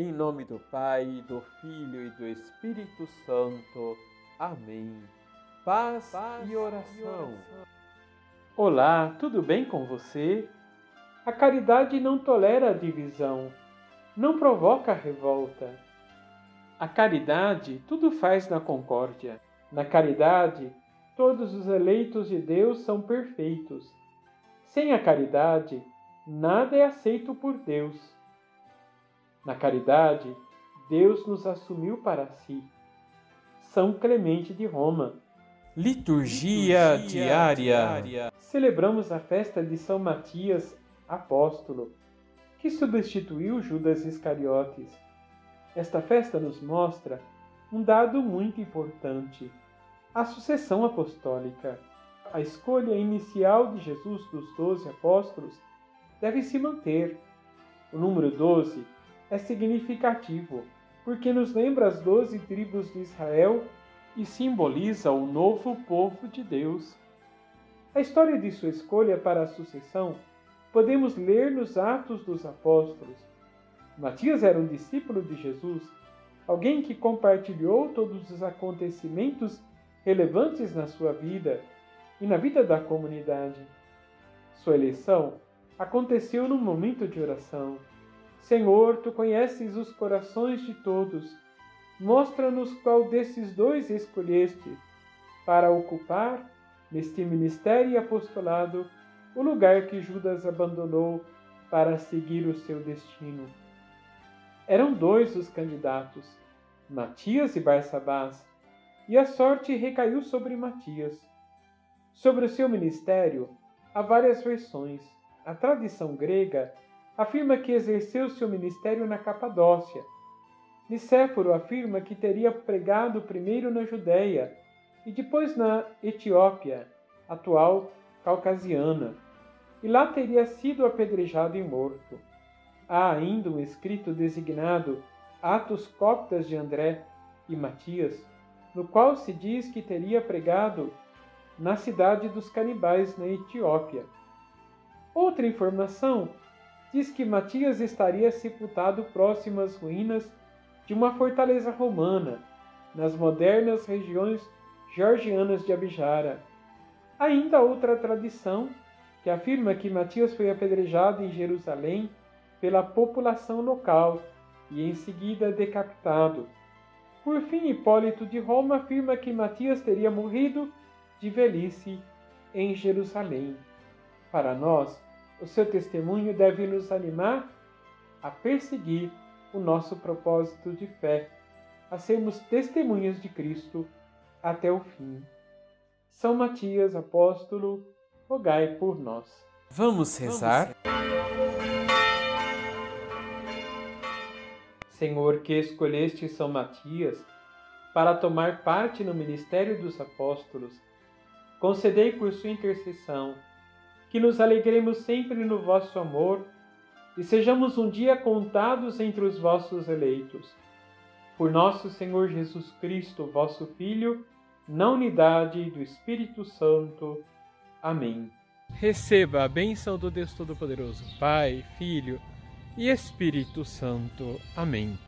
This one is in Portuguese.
Em nome do Pai, do Filho e do Espírito Santo. Amém. Paz, Paz e, oração. e oração. Olá, tudo bem com você? A caridade não tolera a divisão, não provoca revolta. A caridade tudo faz na concórdia. Na caridade, todos os eleitos de Deus são perfeitos. Sem a caridade, nada é aceito por Deus. Na caridade, Deus nos assumiu para si. São Clemente de Roma. Liturgia, Liturgia diária. diária. Celebramos a festa de São Matias, apóstolo, que substituiu Judas Iscariotes. Esta festa nos mostra um dado muito importante: a sucessão apostólica. A escolha inicial de Jesus dos doze apóstolos deve se manter. O número doze é significativo, porque nos lembra as doze tribos de Israel e simboliza o novo povo de Deus. A história de sua escolha para a sucessão podemos ler nos Atos dos Apóstolos. Matias era um discípulo de Jesus, alguém que compartilhou todos os acontecimentos relevantes na sua vida e na vida da comunidade. Sua eleição aconteceu num momento de oração Senhor, tu conheces os corações de todos. Mostra-nos qual desses dois escolheste para ocupar, neste ministério e apostolado, o lugar que Judas abandonou para seguir o seu destino. Eram dois os candidatos, Matias e Barsabás, e a sorte recaiu sobre Matias. Sobre o seu ministério, há várias versões. A tradição grega afirma que exerceu seu ministério na Capadócia. Nicéforo afirma que teria pregado primeiro na Judéia e depois na Etiópia, atual Caucasiana, e lá teria sido apedrejado e morto. Há ainda um escrito designado Atos Coptas de André e Matias, no qual se diz que teria pregado na cidade dos canibais na Etiópia. Outra informação diz que Matias estaria sepultado próximo às ruínas de uma fortaleza romana, nas modernas regiões georgianas de Abjara. Ainda outra tradição que afirma que Matias foi apedrejado em Jerusalém pela população local e em seguida decapitado. Por fim, Hipólito de Roma afirma que Matias teria morrido de velhice em Jerusalém. Para nós, o seu testemunho deve nos animar a perseguir o nosso propósito de fé, a sermos testemunhas de Cristo até o fim. São Matias, apóstolo, rogai por nós. Vamos rezar? Senhor, que escolheste São Matias para tomar parte no ministério dos apóstolos, concedei por sua intercessão que nos alegremos sempre no vosso amor e sejamos um dia contados entre os vossos eleitos. Por nosso Senhor Jesus Cristo, vosso Filho, na unidade do Espírito Santo. Amém. Receba a bênção do Deus Todo-Poderoso, Pai, Filho e Espírito Santo. Amém.